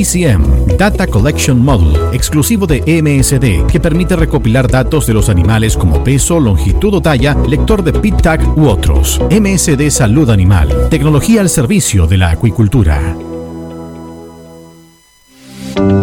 DCM, Data Collection Model, exclusivo de MSD, que permite recopilar datos de los animales como peso, longitud o talla, lector de PIT-TAG u otros. MSD Salud Animal, tecnología al servicio de la acuicultura.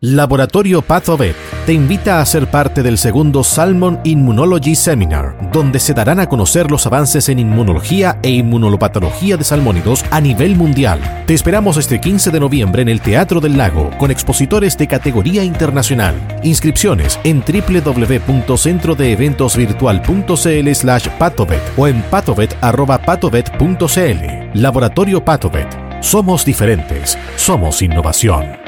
Laboratorio PathoVet te invita a ser parte del segundo Salmon Immunology Seminar, donde se darán a conocer los avances en inmunología e inmunolopatología de salmónidos a nivel mundial. Te esperamos este 15 de noviembre en el Teatro del Lago, con expositores de categoría internacional. Inscripciones en www.centrodeeventosvirtual.cl slash patovet o en patovet.patovet.cl. Laboratorio PathoVet. Somos diferentes. Somos innovación.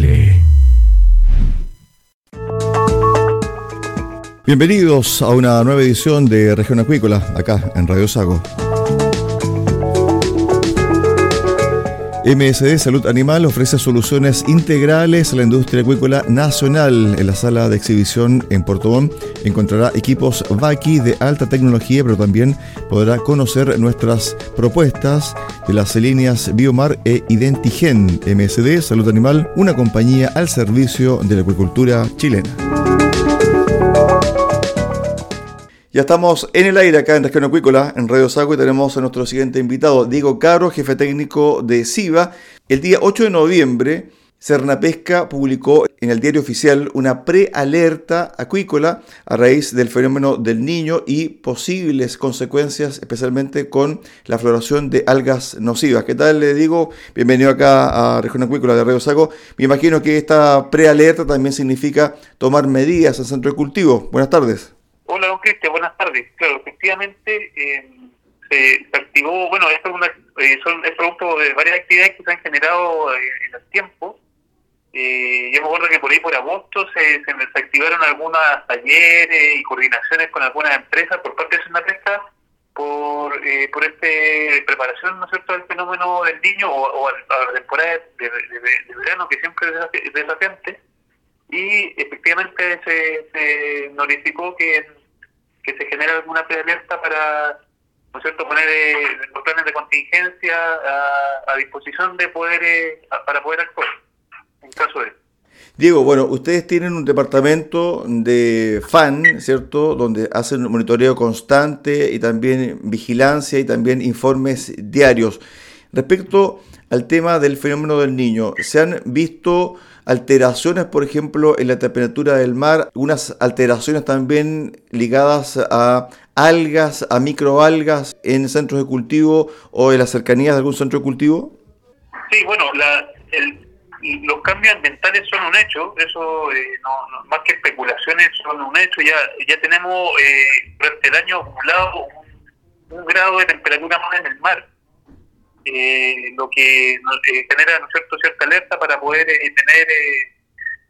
Bienvenidos a una nueva edición de Región Acuícola, acá en Radio Sago. MSD Salud Animal ofrece soluciones integrales a la industria acuícola nacional. En la sala de exhibición en Puerto Montt encontrará equipos VACI de alta tecnología, pero también podrá conocer nuestras propuestas de las líneas Biomar e Identigen. MSD Salud Animal, una compañía al servicio de la acuicultura chilena. Ya estamos en el aire acá en Región Acuícola, en Radio Sago, y tenemos a nuestro siguiente invitado, Diego Caro, jefe técnico de SIVA. El día 8 de noviembre Cernapesca publicó en el diario oficial una prealerta acuícola a raíz del fenómeno del niño y posibles consecuencias, especialmente con la floración de algas nocivas. ¿Qué tal? Le digo, bienvenido acá a Región Acuícola de Río Saco. Me imagino que esta prealerta también significa tomar medidas en centro de cultivo. Buenas tardes. Cristian, buenas tardes. Claro, efectivamente eh, se, activó, bueno, esto es, una, eh, son, es producto de varias actividades que se han generado eh, en el tiempo. Eh, yo me acuerdo que por ahí por agosto se, se, activaron algunos talleres y coordinaciones con algunas empresas por parte de Senapesca por por este preparación ¿no es cierto del fenómeno del niño o, a, la temporada de, verano que siempre es desafiante. Y efectivamente se, se notificó que, que se genera alguna prealerta para ¿no cierto? poner eh, los planes de contingencia a, a disposición de poder eh, para poder actuar caso de... Diego, bueno, ustedes tienen un departamento de FAN, ¿cierto? Donde hacen monitoreo constante y también vigilancia y también informes diarios. Respecto al tema del fenómeno del niño, ¿se han visto alteraciones, por ejemplo, en la temperatura del mar? ¿Unas alteraciones también ligadas a algas, a microalgas en centros de cultivo o en las cercanías de algún centro de cultivo? Sí, bueno, la, el, los cambios ambientales son un hecho, eso eh, no, más que especulaciones son un hecho, ya ya tenemos eh, durante el año acumulado un, grado de temperatura más en el mar, eh, lo que genera ¿no cierto? cierta alerta para poder tener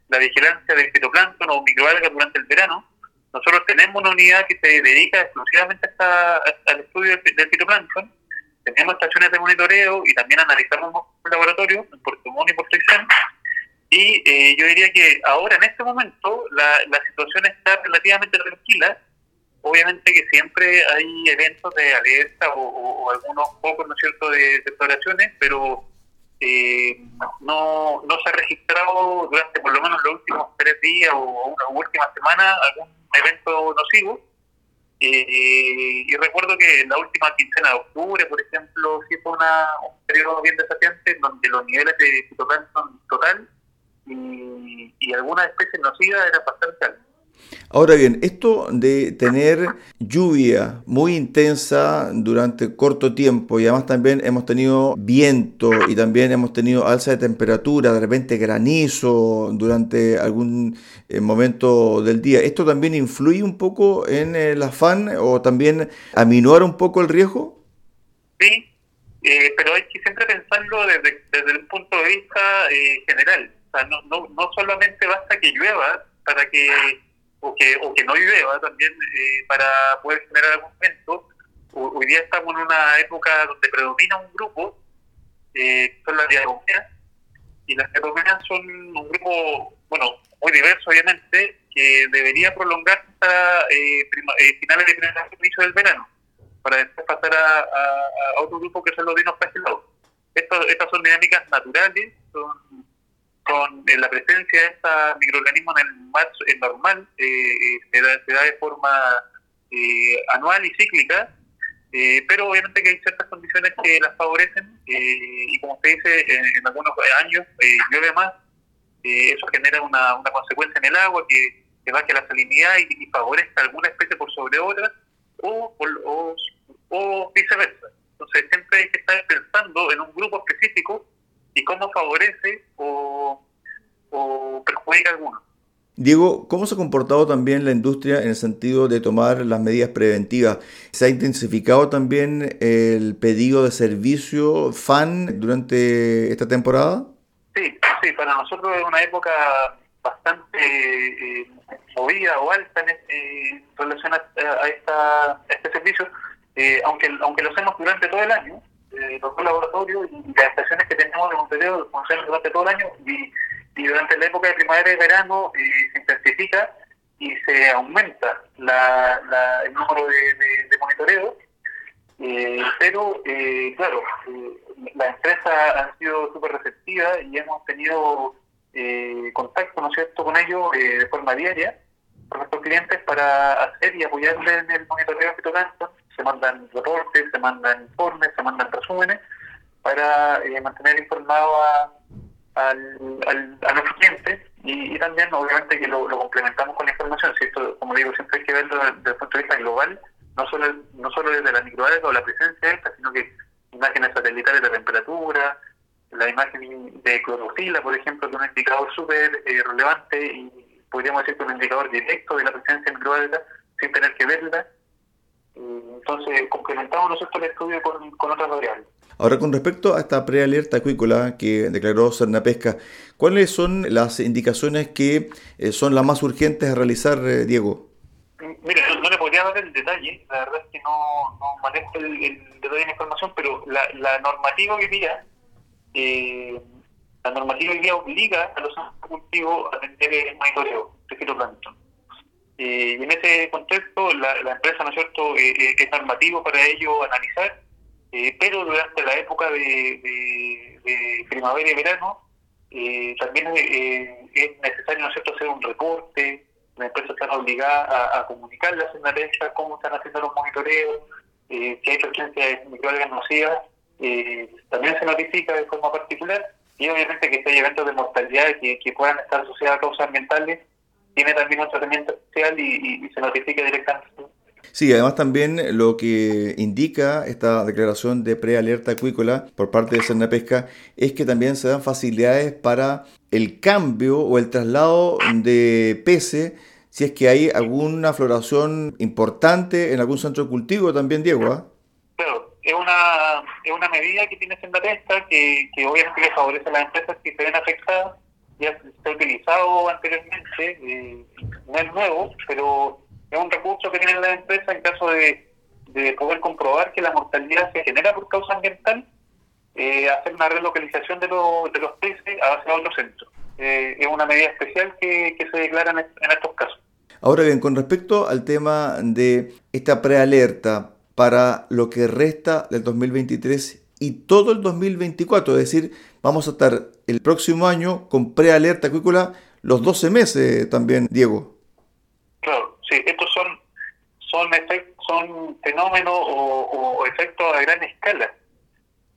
la vigilancia del fitoplancton o microalgas durante el verano. Nosotros tenemos una unidad que se dedica exclusivamente al estudio del, fitoplancton, tenemos estaciones de monitoreo y también analizamos un laboratorio en Puerto Montt y Puerto Y eh, yo diría que ahora, en este momento, la situación está relativamente tranquila. Obviamente que siempre hay eventos de alerta o, algunos pocos, ¿no es cierto?, de, de pero eh, no, no se ha registrado durante por lo menos los últimos tres días o una última semana algún evento nocivo eh, y recuerdo que en la última quincena de octubre, por ejemplo, sí fue una, un periodo bien desafiante donde los niveles de fitoplancton total y, y algunas especies nocivas eran bastante altos. Ahora bien, esto de tener lluvia muy intensa durante corto tiempo y además también hemos tenido viento y también hemos tenido alza de temperatura, de repente granizo durante algún eh, momento del día, ¿esto también influye un poco en el afán o también aminora un poco el riesgo? Sí, eh, pero hay que siempre pensarlo desde, desde un punto de vista eh, general. O sea, no, no, no solamente basta que llueva para que o que, o que no llueva también eh, para poder generar evento. Hoy día estamos en una época donde predomina un grupo, eh, son las diatomeas, y las diatomeas son un grupo, bueno, muy diverso obviamente, que debería prolongarse hasta eh, eh, finales de primera inicio del verano, para después pasar a, a, otro grupo que son los dinos Estas, estas son dinámicas naturales, son la presencia de este microorganismo en el mar normal, eh, eh, se, da, se, da, de forma eh, anual y cíclica, pero obviamente que hay ciertas condiciones que las favorecen y como usted dice, en, algunos años llueve más, eso genera una, consecuencia en el agua que, que la salinidad y, favorezca alguna especie por sobre otra o, o, o viceversa. Entonces siempre hay que estar pensando en un grupo específico y cómo favorece o, perjudica a alguno. Diego, ¿cómo se ha comportado también la industria en el sentido de tomar las medidas preventivas? ¿Se ha intensificado también el pedido de servicio FAN durante esta temporada? Sí, sí, para nosotros es una época bastante eh, movida o alta en, eh, relación a, esta, este servicio, eh, aunque, aunque lo hacemos durante todo el año, eh, los dos laboratorios y las estaciones que tenemos de monitoreo funcionan durante todo el año y, durante la época de primavera y verano eh, se intensifica y se aumenta la, el número de, monitoreo. Eh, pero, eh, claro, las empresas han sido súper receptivas y hemos tenido contacto, ¿no es cierto?, con ellos de forma diaria, con nuestros clientes, para hacer y apoyarles en el monitoreo fitoplancton se mandan reportes, se mandan informes, se mandan resúmenes para eh, mantener informado a, al, al, a los clientes y, también obviamente que lo, complementamos con información, si esto, como digo, siempre hay que verlo desde, el punto de vista global, no solo no solo desde la microalga o la presencia de esta, sino que imágenes satelitales de temperatura, la imagen de clorofila, por ejemplo, que es un indicador súper eh, relevante y podríamos decir que un indicador directo de la presencia de microalga sin tener que verla. Entonces, complementamos nosotros el estudio con, con otras variables. Ahora, con respecto a esta prealerta acuícola que declaró Cernapesca, ¿cuáles son las indicaciones que eh, son las más urgentes a realizar, eh, Diego? Mire, no, le podría dar el detalle, la verdad es que no, no manejo el, detalle de la información, pero la, la normativa hoy día, eh, la normativa hoy día obliga a los cultivos a tener el monitoreo de fitoplancton. Eh, y en ese contexto, la, la empresa, ¿no es cierto?, es normativo para ello analizar eh, pero durante la época de, primavera y verano eh, también eh, es necesario ¿no hacer un reporte, las empresas están obligadas a, a comunicarle a cómo están haciendo los monitoreos, si hay presencia de microalgas nocivas, también se notifica de forma particular y obviamente que si hay eventos de mortalidad que, puedan estar asociados a causas ambientales, tiene también un tratamiento especial y, y se notifica directamente Sí, además también lo que indica esta declaración de prealerta acuícola por parte de Cernapesca es que también se dan facilidades para el cambio o el traslado de peces si es que hay alguna floración importante en algún centro de cultivo también, Diego. ¿ah? Claro, es una, es una medida que tiene Cernapesca que, que obviamente le favorece a las empresas que se ven afectadas. Ya ha utilizado anteriormente, eh, no es nuevo, pero es un recurso que tiene la empresa en caso de, poder comprobar que la mortalidad se genera por causa ambiental, eh, hacer una relocalización de, de los peces hacia otro centro. Eh, es una medida especial que, se declara en, estos casos. Ahora bien, con respecto al tema de esta prealerta para lo que resta del 2023 y todo el 2024, es decir, vamos a estar el próximo año con prealerta acuícola los 12 meses también, Diego. Claro, sí, estos son, son, son fenómenos o, efectos a gran escala.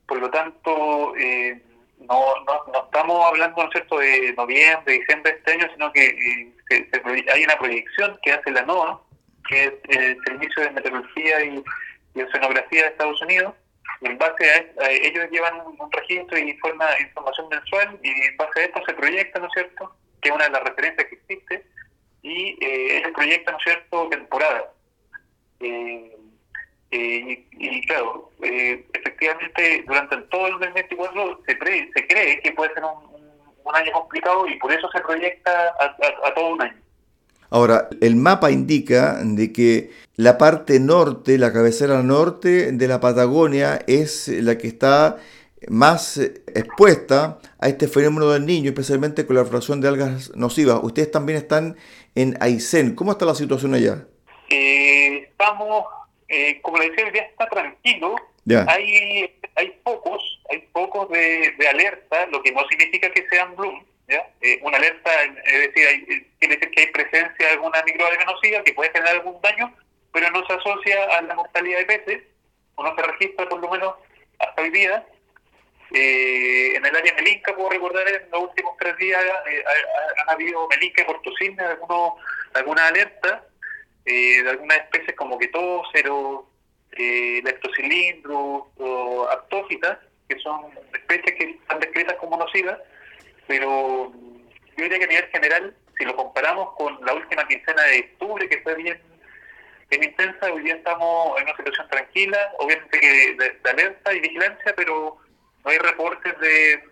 Por lo tanto, eh, no, no, estamos hablando ¿no cierto? de noviembre, diciembre de este año, sino que eh, hay una proyección que hace la NOAA, que es el Servicio de Meteorología y, Oceanografía de Estados Unidos. En base a, ellos llevan un registro y informa información mensual y en base a esto se proyecta, ¿no es cierto?, que es una de las referencias que existe, y eh, ese proyecto, ¿no es cierto?, temporada. Eh, eh, y, claro, efectivamente, durante todo el 2024 se, se cree que puede ser un, año complicado y por eso se proyecta a, todo un año. Ahora, el mapa indica de que la parte norte, la cabecera norte de la Patagonia es la que está más expuesta a este fenómeno del niño, especialmente con la floración de algas nocivas. Ustedes también están en Aysén. ¿Cómo está la situación allá? Eh, estamos, eh, como le decía, ya está tranquilo. Hay, hay pocos, hay pocos de, alerta, lo que no significa que sean bloom. ¿ya? Eh, una alerta, es decir, hay, quiere decir que hay presencia de alguna microalga nociva que puede generar algún daño, pero no se asocia a la mortalidad de peces, o no se registra por lo menos hasta hoy día. Eh, en el área Melinca, puedo recordar, en los últimos tres días eh, han habido Melinca y Portocine, algunos, alguna alerta eh, de algunas especies como ketócero, eh, leptocilindro o aptófitas, que son especies que están descritas como nocivas, pero yo diría que a nivel general, si lo comparamos con la última quincena de octubre, que fue bien, bien intensa, hoy día estamos en una situación tranquila, obviamente que de alerta y vigilancia, pero no hay reportes de,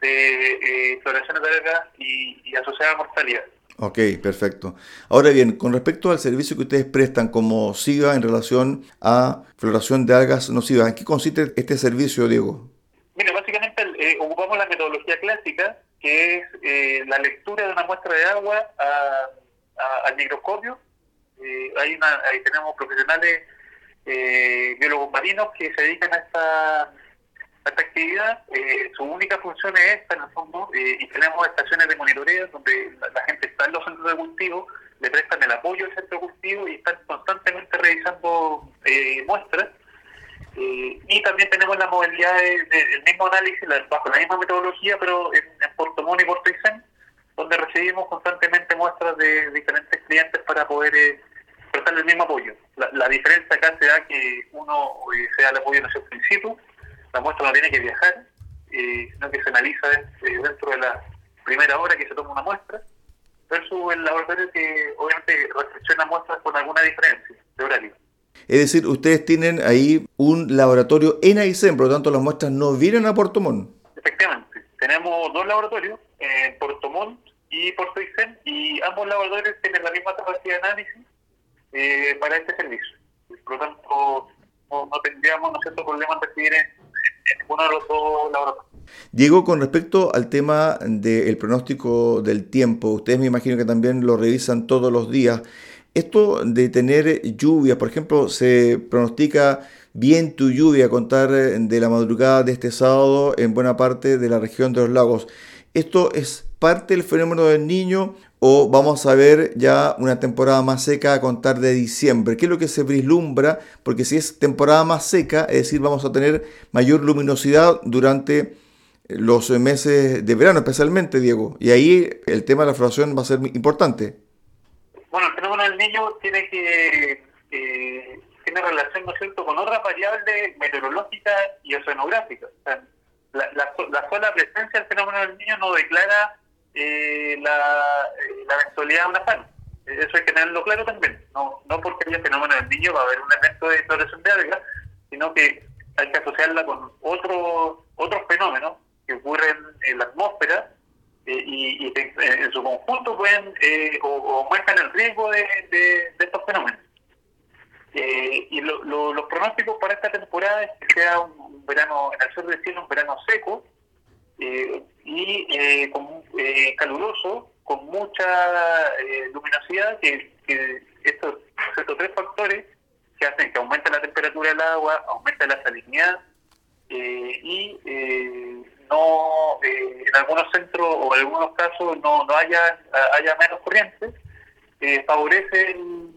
de eh, floraciones de algas y, y asociada mortalidad. Ok, perfecto. Ahora bien, con respecto al servicio que ustedes prestan como SIGA en relación a floración de algas nocivas, ¿en qué consiste este servicio, Diego? Mira, básicamente eh, ocupamos la metodología clásica, que es eh, la lectura de una muestra de agua al microscopio. Eh, hay una, ahí tenemos profesionales biólogos marinos que se dedican a esta actividad, eh, su única función es esta en el fondo, eh, y tenemos estaciones de monitoreo donde la, gente está en los centros de cultivo, le prestan el apoyo al centro de cultivo y están constantemente revisando eh, muestras. Eh, y también tenemos la modalidad del mismo análisis, bajo la misma metodología, pero en, en Puerto Montt y Puerto Aysén, donde recibimos constantemente muestras de diferentes clientes para poder eh, prestarle el mismo apoyo. La, diferencia acá se da que uno eh, sea el apoyo en el principio, la muestra no tiene que viajar, eh, sino que se analiza dentro de la primera hora que se toma una muestra, versus el laboratorio que obviamente recepciona muestras con alguna diferencia de horario. Es decir, ustedes tienen ahí un laboratorio en Aysén, por lo tanto las muestras no vienen a Puerto Montt. Efectivamente, tenemos dos laboratorios, en Puerto Montt y Puerto Aysén, y ambos laboratorios tienen la misma capacidad de análisis eh, para este servicio. Por lo tanto, no, tendríamos ¿no cierto, problema recibir en, ninguno de los dos laboratorios. Diego, con respecto al tema del pronóstico del tiempo, ustedes me imagino que también lo revisan todos los días. Esto de tener lluvia, por ejemplo, se pronostica viento y lluvia a contar de la madrugada de este sábado en buena parte de la región de los lagos. ¿Esto es parte del fenómeno del niño o vamos a ver ya una temporada más seca a contar de diciembre? ¿Qué es lo que se vislumbra? Porque si es temporada más seca, es decir, vamos a tener mayor luminosidad durante los meses de verano especialmente, Diego. Y ahí el tema de la floración va a ser importante. Bueno, el fenómeno del niño tiene que tiene relación, ¿no es con otras variables meteorológicas y oceanográficas. la, la, sola presencia del fenómeno del niño no declara eh, la, eh, la eventualidad de una zona. Eso hay que tenerlo claro también. No, no porque haya fenómeno del niño va a haber un evento de floración de algas, sino que hay que asociarla con otros otros fenómenos que ocurren en la atmósfera eh, y, en, su conjunto pueden eh, o, aumentan el riesgo de, estos fenómenos. Y los pronósticos para esta temporada es que sea un, verano en el sur del cielo, un verano seco y con, caluroso, con mucha luminosidad, que, estos, estos tres factores que hacen que aumente la temperatura del agua, aumente la salinidad y no eh, en algunos centros o en algunos casos no, no haya, haya menos corrientes, eh, favorece el,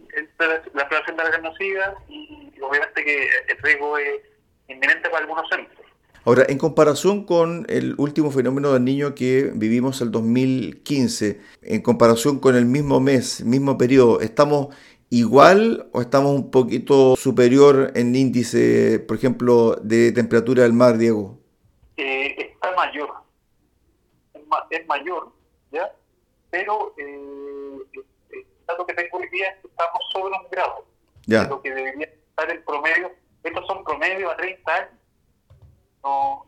la exploración de las nocivas y obviamente que el riesgo es inminente para algunos centros. Ahora, en comparación con el último fenómeno del niño que vivimos el 2015, en comparación con el mismo mes, mismo periodo, ¿estamos igual o estamos un poquito superior en índice, por ejemplo, de temperatura del mar, Diego? mayor, es, mayor, ¿ya? Pero eh, el dato que tengo hoy día es que estamos sobre un grado, ya. lo que debería estar el promedio. Estos son promedios a 30 años. No,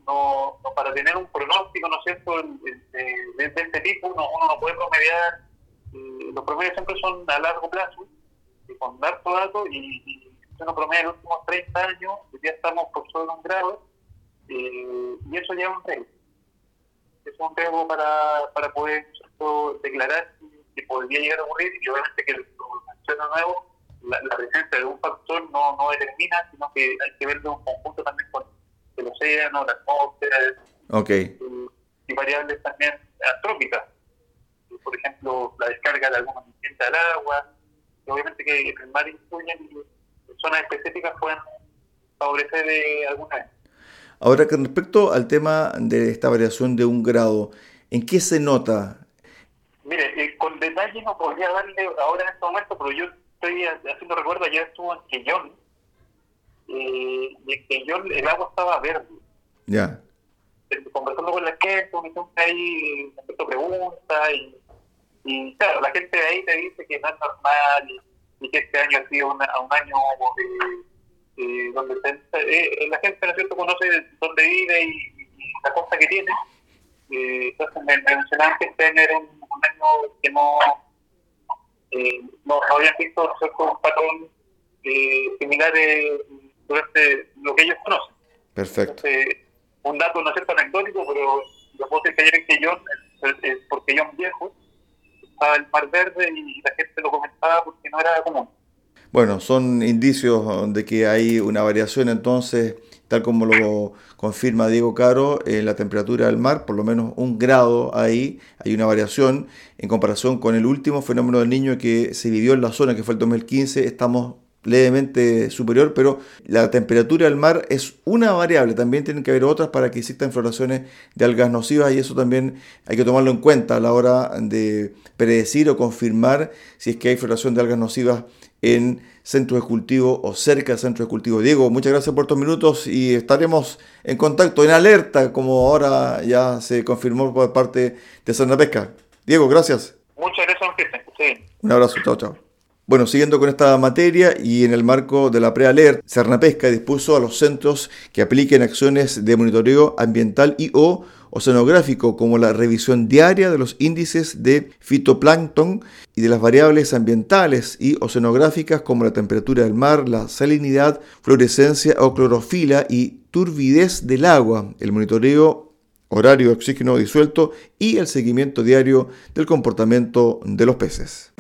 no, para tener un pronóstico, ¿no es cierto?, de, este tipo, uno, no puede promediar. Eh, los promedios siempre son a largo plazo, y con largo dato, y, y uno promedia los últimos 30 años, ya estamos por sobre un grado, eh, y eso ya es un riesgo es un riesgo para, para poder declarar que podría llegar a ocurrir y obviamente que lo menciono nuevo, la, la, presencia de un factor no, no determina, sino que hay que verlo en conjunto también con el océano, la atmósfera okay. y, variables también antrópicas. Por ejemplo, la descarga de algunos nutrientes al agua, obviamente que el mar influye y zonas específicas pueden favorecer de alguna Ahora, con respecto al tema de esta variación de un grado, ¿en qué se nota? Mire, eh, con detalle no podría darle ahora en este momento, pero yo estoy haciendo recuerdo, ya estuvo en Quellón, eh, Quellón el agua estaba verde. Ya. Eh, conversando con la gente, siempre ahí haciendo preguntas, y, y claro, la gente de ahí te dice que no es normal, y, que este año ha sido un año... Eh, eh, donde eh, la gente ¿no cierto? conoce dónde vive y, la cosa que tiene. Eh, entonces me, mencionaban que este año era un, año que no, eh, no, habían visto un patrón eh, similar durante lo que ellos conocen. Perfecto. un dato no es cierto anecdótico, pero lo puedo decir que ayer en Quellón, por Quellón viejo, estaba el mar verde y la gente lo comentaba porque no era común. Bueno, son indicios de que hay una variación entonces, tal como lo confirma Diego Caro, en la temperatura del mar, por lo menos un grado ahí, hay una variación en comparación con el último fenómeno del niño que se vivió en la zona, que fue el 2015, estamos levemente superior, pero la temperatura del mar es una variable, también tienen que haber otras para que existan floraciones de algas nocivas y eso también hay que tomarlo en cuenta a la hora de predecir o confirmar si es que hay floración de algas nocivas en centros de cultivo o cerca del centro de cultivo. Diego, muchas gracias por estos minutos y estaremos en contacto, en alerta, como ahora ya se confirmó por parte de Santa Pesca. Diego, gracias. Muchas gracias, Cristian. Un abrazo, chao, chao. Bueno, siguiendo con esta materia y en el marco de la prealert, Cernapesca dispuso a los centros que apliquen acciones de monitoreo ambiental y o oceanográfico como la revisión diaria de los índices de fitoplancton y de las variables ambientales y oceanográficas como la temperatura del mar, la salinidad, fluorescencia o clorofila y turbidez del agua, el monitoreo horario de oxígeno disuelto y el seguimiento diario del comportamiento de los peces.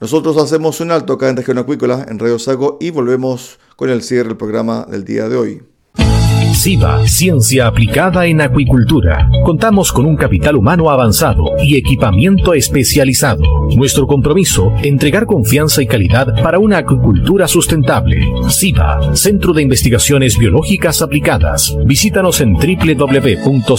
Nosotros hacemos un alto acá en Región Acuícola, en Radio Sago, y volvemos con el cierre del programa del día de hoy. SIVA, Ciencia Aplicada en Acuicultura. Contamos con un capital humano avanzado y equipamiento especializado. Nuestro compromiso, entregar confianza y calidad para una acuicultura sustentable. SIVA, Centro de Investigaciones Biológicas Aplicadas. Visítanos en www.siva.cl.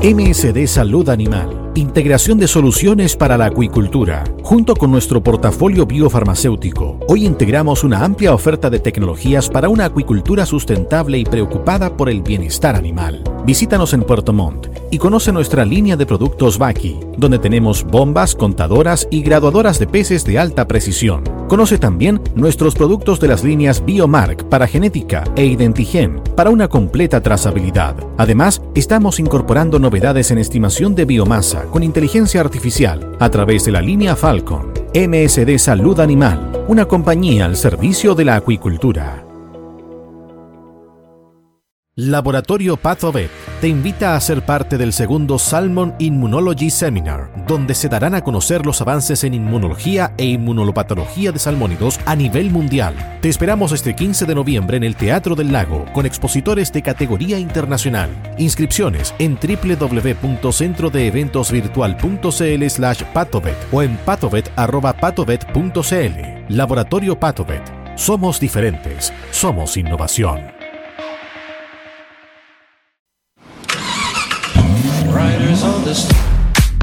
MSD Salud Animal. Integración de soluciones para la acuicultura. Junto con nuestro portafolio biofarmacéutico, hoy integramos una amplia oferta de tecnologías para una acuicultura sustentable y preocupada por el bienestar animal. Visítanos en Puerto Montt y conoce nuestra línea de productos Baki, donde tenemos bombas, contadoras y graduadoras de peces de alta precisión. Conoce también nuestros productos de las líneas Biomark para genética e Identigen para una completa trazabilidad. Además, estamos incorporando novedades en estimación de biomasa con inteligencia artificial a través de la línea Falcon. MSD Salud Animal, una compañía al servicio de la acuicultura. Laboratorio Pathovet te invita a ser parte del segundo Salmon Immunology Seminar, donde se darán a conocer los avances en inmunología e inmunolopatología de salmónidos a nivel mundial. Te esperamos este 15 de noviembre en el Teatro del Lago, con expositores de categoría internacional. Inscripciones en www.centrodeeventosvirtual.cl slash patovet o en patovet.patovet.cl. Laboratorio Patovet. Somos diferentes. Somos innovación. this.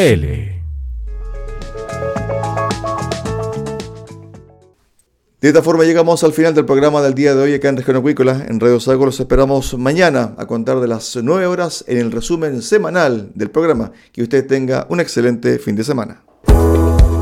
De esta forma llegamos al final del programa del día de hoy acá en Región Acuícola. En Radio Sago los esperamos mañana a contar de las 9 horas en el resumen semanal del programa. Que usted tenga un excelente fin de semana.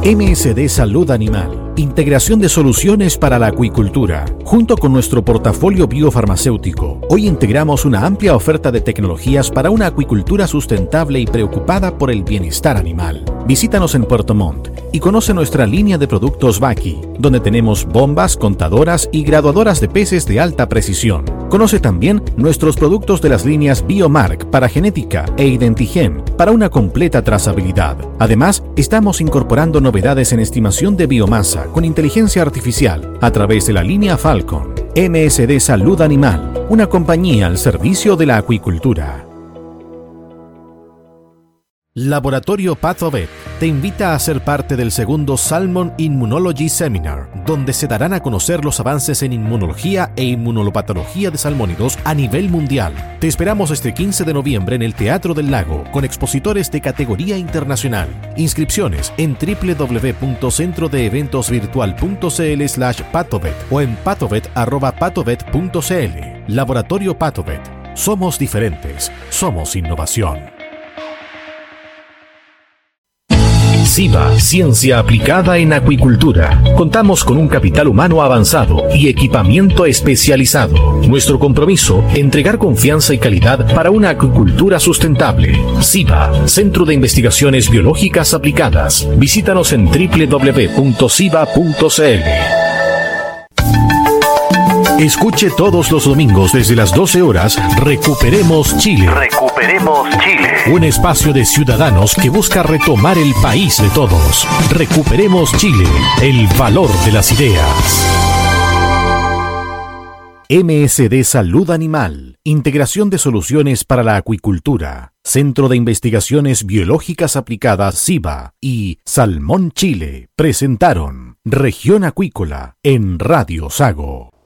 MSD Salud Animal. Integración de soluciones para la acuicultura. Junto con nuestro portafolio biofarmacéutico, hoy integramos una amplia oferta de tecnologías para una acuicultura sustentable y preocupada por el bienestar animal. Visítanos en Puerto Montt y conoce nuestra línea de productos Baki, donde tenemos bombas, contadoras y graduadoras de peces de alta precisión. Conoce también nuestros productos de las líneas Biomark para genética e Identigen para una completa trazabilidad. Además, estamos incorporando novedades en estimación de biomasa con inteligencia artificial a través de la línea Falcon. MSD Salud Animal, una compañía al servicio de la acuicultura. Laboratorio Pathovet te invita a ser parte del segundo Salmon Immunology Seminar, donde se darán a conocer los avances en inmunología e inmunolopatología de salmónidos a nivel mundial. Te esperamos este 15 de noviembre en el Teatro del Lago, con expositores de categoría internacional. Inscripciones en www.centrodeeventosvirtual.cl slash patovet o en patovet.patovet.cl. Laboratorio Patovet. Somos diferentes. Somos innovación. SIVA, Ciencia Aplicada en Acuicultura. Contamos con un capital humano avanzado y equipamiento especializado. Nuestro compromiso, entregar confianza y calidad para una acuicultura sustentable. SIVA, Centro de Investigaciones Biológicas Aplicadas. Visítanos en www.siva.cl. Escuche todos los domingos desde las 12 horas Recuperemos Chile. Recuperemos Chile. Un espacio de ciudadanos que busca retomar el país de todos. Recuperemos Chile. El valor de las ideas. MSD Salud Animal. Integración de soluciones para la acuicultura. Centro de Investigaciones Biológicas Aplicadas SIBA y Salmón Chile presentaron Región Acuícola en Radio Sago.